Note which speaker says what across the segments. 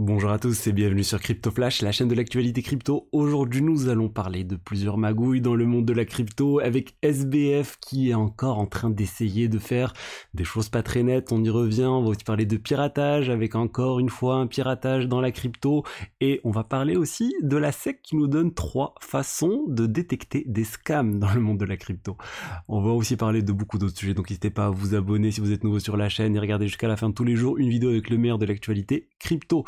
Speaker 1: Bonjour à tous et bienvenue sur Crypto Flash, la chaîne de l'actualité crypto. Aujourd'hui, nous allons parler de plusieurs magouilles dans le monde de la crypto avec SBF qui est encore en train d'essayer de faire des choses pas très nettes. On y revient. On va aussi parler de piratage avec encore une fois un piratage dans la crypto et on va parler aussi de la SEC qui nous donne trois façons de détecter des scams dans le monde de la crypto. On va aussi parler de beaucoup d'autres sujets donc n'hésitez pas à vous abonner si vous êtes nouveau sur la chaîne et regardez jusqu'à la fin de tous les jours une vidéo avec le meilleur de l'actualité crypto.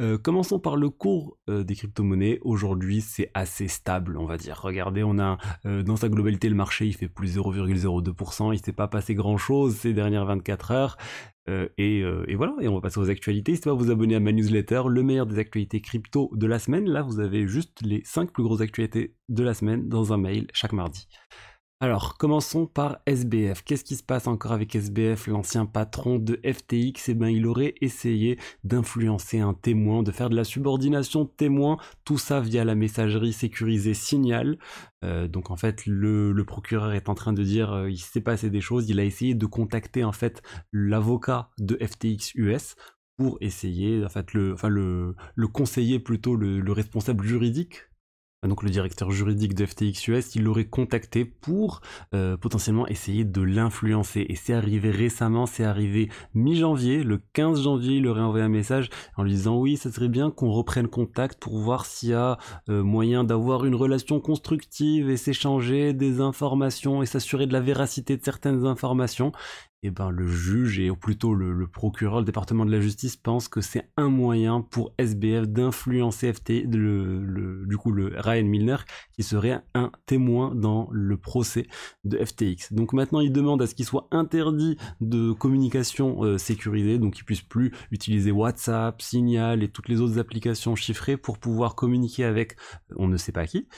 Speaker 1: Euh, commençons par le cours euh, des crypto-monnaies. Aujourd'hui, c'est assez stable, on va dire. Regardez, on a euh, dans sa globalité le marché, il fait plus 0,02%. Il s'est pas passé grand-chose ces dernières 24 heures. Et, et, voilà, et on va passer aux actualités. N'hésitez pas à vous abonner à ma newsletter, le meilleur des actualités crypto de la semaine. Là, vous avez juste les 5 plus grosses actualités de la semaine dans un mail chaque mardi. Alors, commençons par SBF. Qu'est-ce qui se passe encore avec SBF, l'ancien patron de FTX Eh bien, il aurait essayé d'influencer un témoin, de faire de la subordination témoin, tout ça via la messagerie sécurisée Signal. Euh, donc en fait, le, procureur est en train de dire euh, il s'est passé des choses. Il a essayé de contacter en fait l'avocat de FTX US pour essayer, en fait, le, le conseiller plutôt, le responsable juridique donc le directeur juridique de FTX US, il l'aurait contacté pour euh, potentiellement essayer de l'influencer. Et c'est arrivé récemment, c'est arrivé mi-janvier, le 15 janvier, il aurait envoyé un message en lui disant oui, ça serait bien qu'on reprenne contact pour voir s'il y a euh, moyen d'avoir une relation constructive et s'échanger des informations et s'assurer de la véracité de certaines informations eh ben, le juge et plutôt le, procureur, le département de la justice pense que c'est un moyen pour SBF d'influencer FT, le, du coup le Ryan Milner qui serait un témoin dans le procès de FTX. Donc maintenant il demande à ce qu'il soit interdit de communication euh, sécurisée, donc qu'il puisse plus utiliser WhatsApp, Signal et toutes les autres applications chiffrées pour pouvoir communiquer avec on ne sait pas qui,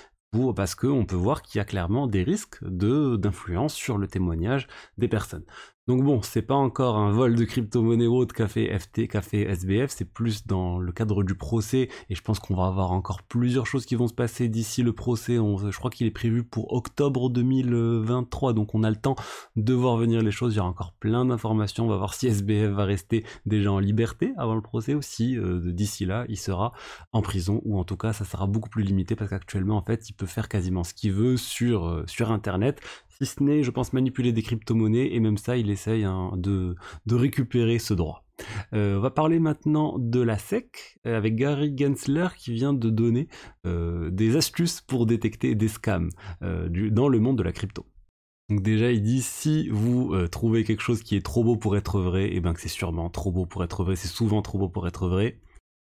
Speaker 1: parce qu'on peut voir qu'il y a clairement des risques de d'influence sur le témoignage des personnes. Donc bon, c'est pas encore un vol de crypto-monnaie ou autre qu'a fait FT, fait SBF, c'est plus dans le cadre du procès, et je pense qu'on va avoir encore plusieurs choses qui vont se passer d'ici le procès, je crois qu'il est prévu pour octobre 2023, donc on a le temps de voir venir les choses, il y aura encore plein d'informations, on va voir si SBF va rester déjà en liberté avant le procès, ou si euh, d'ici là, il sera en prison, ou en tout cas, ça sera beaucoup plus limité, parce qu'actuellement, en fait, il peut faire quasiment ce qu'il veut sur, euh, sur Internet, si ce n'est, je pense, manipuler des crypto-monnaies, et même ça, il essaye hein, de, récupérer ce droit. Euh, on va parler maintenant de la SEC euh, avec Gary Gensler qui vient de donner euh, des astuces pour détecter des scams dans le monde de la crypto. Donc déjà, il dit si vous trouvez quelque chose qui est trop beau pour être vrai, et eh ben que c'est sûrement trop beau pour être vrai, c'est souvent trop beau pour être vrai.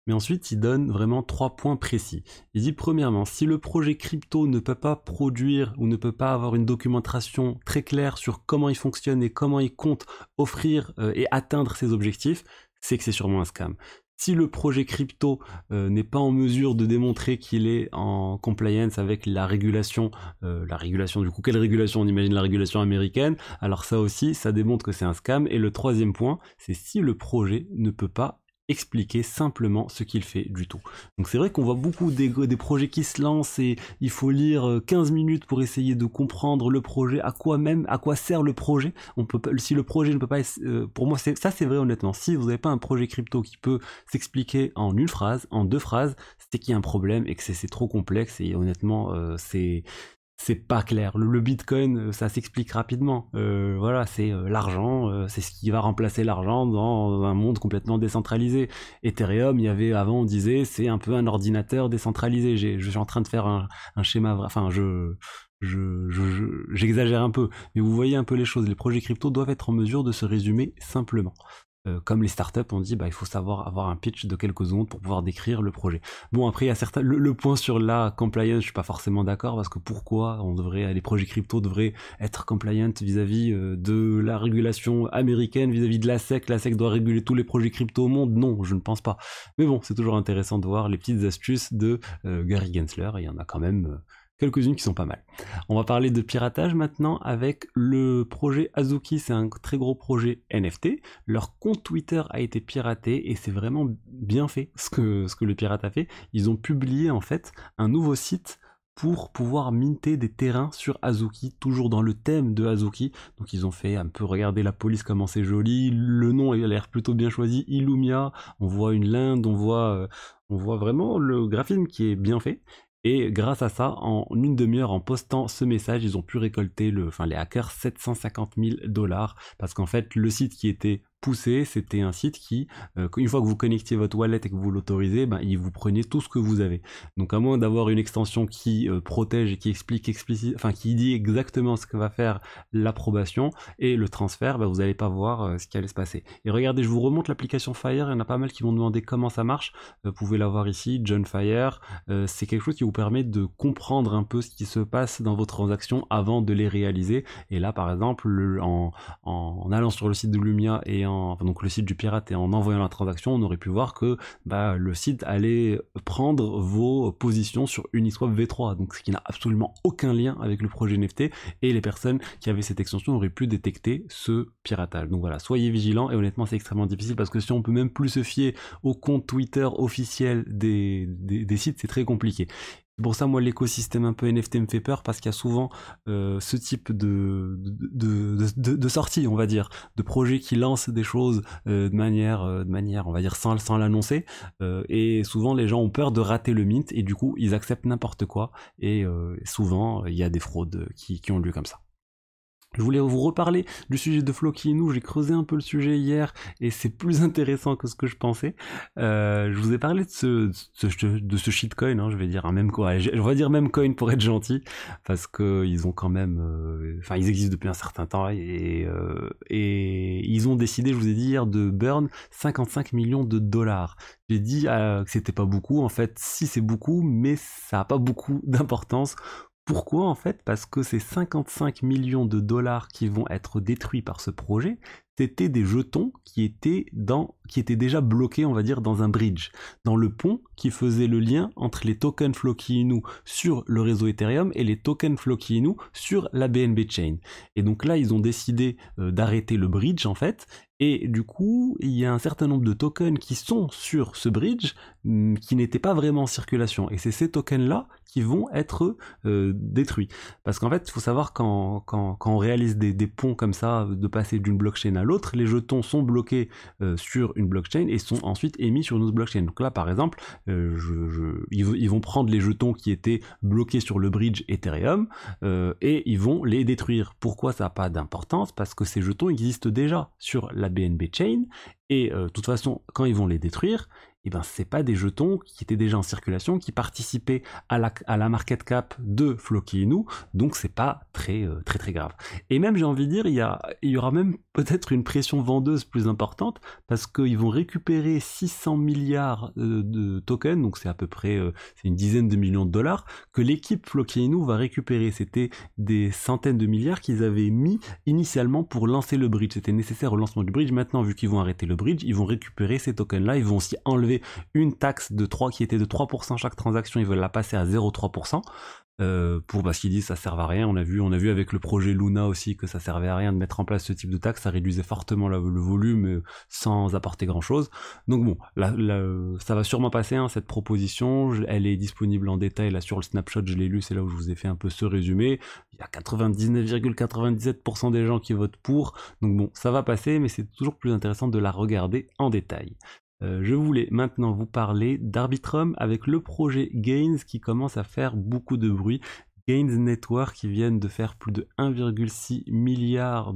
Speaker 1: Mais ensuite, il donne vraiment trois points précis. Il dit premièrement, si le projet crypto ne peut pas produire ou ne peut pas avoir une documentation très claire sur comment il fonctionne et comment il compte offrir euh, et atteindre ses objectifs, c'est que c'est sûrement un scam. Si le projet crypto euh, n'est pas en mesure de démontrer qu'il est en compliance avec la régulation, euh, la régulation du coup, quelle régulation? On imagine la régulation américaine. Alors ça aussi, ça démontre que c'est un scam. Et le troisième point, c'est si le projet ne peut pas expliquer simplement ce qu'il fait du tout. Donc c'est vrai qu'on voit beaucoup des, projets qui se lancent et il faut lire 15 euh, minutes pour essayer de comprendre le projet, à quoi même, à quoi sert le projet. On peut si le projet ne peut pas, euh, pour moi ça c'est vrai honnêtement. Si vous n'avez pas un projet crypto qui peut s'expliquer en une phrase, en deux phrases, c'est qu'il y a un problème et que c'est trop complexe et honnêtement euh, c'est c'est pas clair. Le, Bitcoin, euh, ça s'explique rapidement. Euh, voilà, c'est euh, l'argent, c'est ce qui va remplacer l'argent dans un monde complètement décentralisé. Ethereum, il y avait avant, on disait, c'est un peu un ordinateur décentralisé. Je suis en train de faire un, un schéma, enfin, je, j'exagère je, un peu, mais vous voyez un peu les choses. Les projets crypto doivent être en mesure de se résumer simplement. Euh, comme les startups, on dit bah il faut savoir avoir un pitch de quelques secondes pour pouvoir décrire le projet. Bon après il y a certains le, point sur la compliance, je suis pas forcément d'accord parce que pourquoi on devrait les projets crypto devraient être compliant vis-à-vis euh, de la régulation américaine vis-à-vis de la SEC, la SEC doit réguler tous les projets crypto au monde? Non, je ne pense pas. Mais bon, c'est toujours intéressant de voir les petites astuces de euh, Gary Gensler il y en a quand même quelques-unes qui sont pas mal. On va parler de piratage maintenant avec le projet Azuki, c'est un très gros projet NFT. Leur compte Twitter a été piraté et c'est vraiment bien fait ce que, ce que le pirate a fait. Ils ont publié en fait un nouveau site pour pouvoir minter des terrains sur Azuki, toujours dans le thème de Azuki. Donc ils ont fait un peu regarder la police comment c'est joli, le nom a l'air plutôt bien choisi, Illumia, on voit une linde, on voit, euh, on voit vraiment le graphisme qui est bien fait. Et grâce à ça, en une demi-heure, en postant ce message, ils ont pu récolter le, enfin les hackers 750 000 dollars. Parce qu'en fait le site qui était c'était un site qui, euh, une fois que vous connectiez votre wallet et que vous l'autorisez, ben, il vous prenait tout ce que vous avez. Donc à moins d'avoir une extension qui euh, protège et qui explique explicite, enfin qui dit exactement ce que va faire l'approbation et le transfert, ben, vous n'allez pas voir euh, ce qui allait se passer. Et regardez, je vous remonte l'application Fire, il y en a pas mal qui vont demander comment ça marche. vous pouvez la voir ici, John Fire. c'est quelque chose qui vous permet de comprendre un peu ce qui se passe dans vos transactions avant de les réaliser. Et là, par exemple, en, en allant sur le site de Lumia et en donc le site du pirate et en envoyant la transaction, on aurait pu voir que bah, le site allait prendre vos positions sur Uniswap V3, donc ce qui n'a absolument aucun lien avec le projet NFT et les personnes qui avaient cette extension auraient pu détecter ce piratage. Donc voilà, soyez vigilants et honnêtement c'est extrêmement difficile parce que si on peut même plus se fier au compte Twitter officiel des, des sites, c'est très compliqué. Pour ça, moi, l'écosystème un peu NFT me fait peur parce qu'il y a souvent euh, ce type de de, de, de, on va dire, de projets qui lancent des choses euh, de manière, euh, de manière, on va dire, sans, sans l'annoncer. et souvent, les gens ont peur de rater le mint et du coup, ils acceptent n'importe quoi. Et souvent, il y a des fraudes qui, qui ont lieu comme ça. Je voulais vous reparler du sujet de Floki J'ai creusé un peu le sujet hier et c'est plus intéressant que ce que je pensais. Euh, je vous ai parlé de ce, de ce shitcoin, hein, je vais dire un même coin. Je vais dire même coin pour être gentil parce que ils ont quand même, euh, enfin ils existent depuis un certain temps et euh, et ils ont décidé, je vous ai dit hier, de burn 55 millions de dollars. J'ai dit que c'était pas beaucoup. En fait, si c'est beaucoup, mais ça a pas beaucoup d'importance pourquoi en fait? Parce que ces 55 millions de dollars qui vont être détruits par ce projet, c'était des jetons qui étaient dans, qui étaient déjà bloqués, on va dire, dans un bridge, dans le pont qui faisait le lien entre les tokens Floki Inu sur le réseau Ethereum et les tokens Floki Inu sur la BNB Chain. Et donc là, ils ont décidé euh, d'arrêter le bridge en fait et du coup, il y a un certain nombre de tokens qui sont sur ce bridge mm, qui n'étaient pas vraiment en circulation. Et c'est ces tokens-là qui vont être euh, détruits. Parce qu'en fait, il faut savoir quand, quand, quand on réalise des, des, ponts comme ça, de passer d'une blockchain à l'autre, les jetons sont bloqués euh, sur une blockchain et sont ensuite émis sur une autre blockchain. Donc là, par exemple, euh, ils, vont prendre les jetons qui étaient bloqués sur le bridge Ethereum et ils vont les détruire. Pourquoi ça n'a pas d'importance? Parce que ces jetons existent déjà sur la BNB Chain, et euh, de toute façon, quand ils vont les détruire, eh ben c'est pas des jetons qui étaient déjà en circulation, qui participaient à la, à la market cap de Floki et nous, donc c'est pas très euh, très très grave. Et même j'ai envie de dire, il y, a, il y aura même peut-être une pression vendeuse plus importante, parce qu'ils vont récupérer 600 milliards euh, de tokens, donc c'est à peu près euh, c'est une dizaine de millions de dollars, que l'équipe Floki et nous va récupérer. C'était des centaines de milliards qu'ils avaient mis initialement pour lancer le bridge. C'était nécessaire au lancement du bridge. Maintenant, vu qu'ils vont arrêter le bridge, ils vont récupérer ces tokens-là, ils vont aussi enlever une taxe de 3 qui était de 3% chaque transaction, ils veulent la passer à 0,3%. Euh, pour parce qu'ils disent ça sert à rien. On a vu, avec le projet Luna aussi que ça servait à rien de mettre en place ce type de taxe, ça réduisait fortement le, volume euh, sans apporter grand chose. Donc bon, ça va sûrement passer hein, cette proposition. Elle est disponible en détail là sur le snapshot, je l'ai lu, c'est là où je vous ai fait un peu ce résumé. Il y a 99,97% des gens qui votent pour. Donc bon, ça va passer, mais c'est toujours plus intéressant de la regarder en détail. Euh, je voulais maintenant vous parler d'Arbitrum avec le projet Gains qui commence à faire beaucoup de bruit. Gains Network qui viennent de faire plus de 1,6 milliard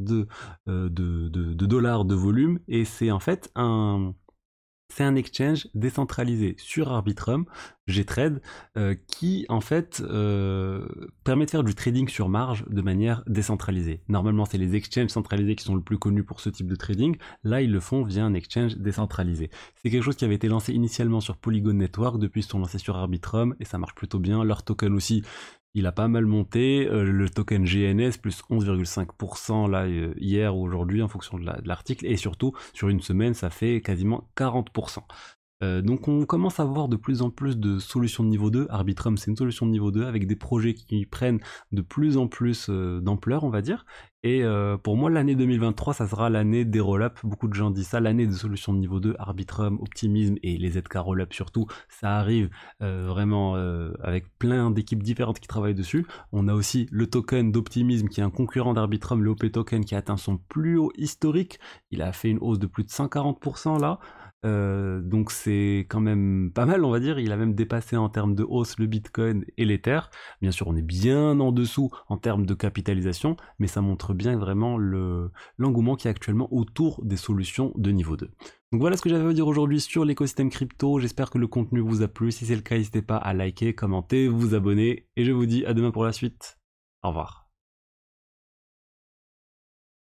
Speaker 1: euh, de, de, dollars de volume et c'est en fait un, c'est un exchange décentralisé sur Arbitrum, Gtrade, euh, qui en fait euh, permet de faire du trading sur marge de manière décentralisée. Normalement, c'est les exchanges centralisés qui sont le plus connus pour ce type de trading. Là, ils le font via un exchange décentralisé. C'est quelque chose qui avait été lancé initialement sur Polygon Network, depuis ils sont lancés sur Arbitrum et ça marche plutôt bien. Leur token aussi il a pas mal monté. Euh, le token GNS plus 11,5% là euh, hier ou aujourd'hui en fonction de l'article et surtout sur une semaine ça fait quasiment 40%. Euh, donc on commence à voir de plus en plus de solutions de niveau 2. Arbitrum c'est une solution de niveau 2 avec des projets qui prennent de plus en plus euh, d'ampleur on va dire. Et euh, pour moi l'année 2023 ça sera l'année des roll-up. Beaucoup de gens disent ça, l'année des solutions de niveau 2, Arbitrum, Optimism et les ZK roll-up surtout. Ça arrive vraiment avec plein d'équipes différentes qui travaillent dessus. On a aussi le token d'Optimism qui est un concurrent d'Arbitrum, le OP token qui a atteint son plus haut historique. Il a fait une hausse de plus de 140% là. Euh, donc c'est quand même pas mal, on va dire. Il a même dépassé en termes de hausse le Bitcoin et l'Ether. Bien sûr, on est bien en dessous en termes de capitalisation, mais ça montre bien vraiment l'engouement qui est actuellement autour des solutions de niveau 2. Donc voilà ce que j'avais à dire aujourd'hui sur l'écosystème crypto. J'espère que le contenu vous a plu. Si c'est le cas, n'hésitez pas à liker, commenter, vous abonner. Et je vous dis à demain pour la suite. Au revoir.